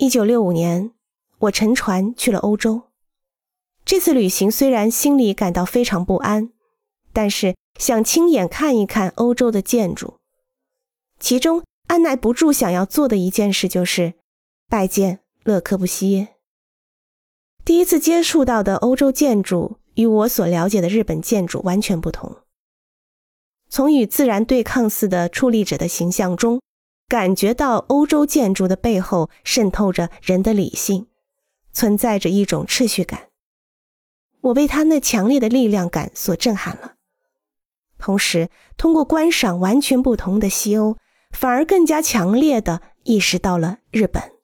一九六五年，我乘船去了欧洲。这次旅行虽然心里感到非常不安，但是想亲眼看一看欧洲的建筑。其中按耐不住想要做的一件事就是拜见勒柯布西耶。第一次接触到的欧洲建筑与我所了解的日本建筑完全不同。从与自然对抗似的矗立者的形象中。感觉到欧洲建筑的背后渗透着人的理性，存在着一种秩序感。我被他那强烈的力量感所震撼了。同时，通过观赏完全不同的西欧，反而更加强烈的意识到了日本。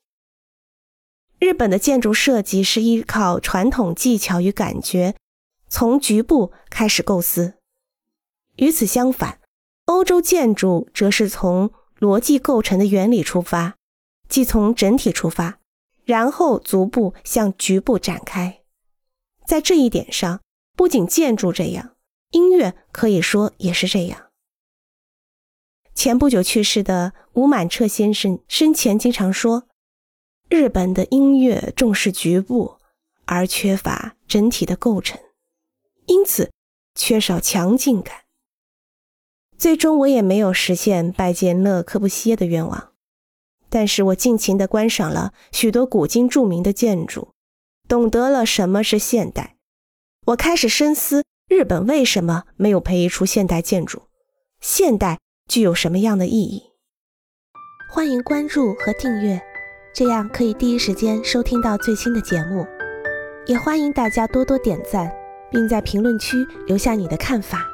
日本的建筑设计是依靠传统技巧与感觉，从局部开始构思。与此相反，欧洲建筑则是从逻辑构成的原理出发，即从整体出发，然后逐步向局部展开。在这一点上，不仅建筑这样，音乐可以说也是这样。前不久去世的吴满彻先生生前经常说：“日本的音乐重视局部，而缺乏整体的构成，因此缺少强劲感。”最终我也没有实现拜见勒柯布西耶的愿望，但是我尽情地观赏了许多古今著名的建筑，懂得了什么是现代。我开始深思日本为什么没有培育出现代建筑，现代具有什么样的意义。欢迎关注和订阅，这样可以第一时间收听到最新的节目。也欢迎大家多多点赞，并在评论区留下你的看法。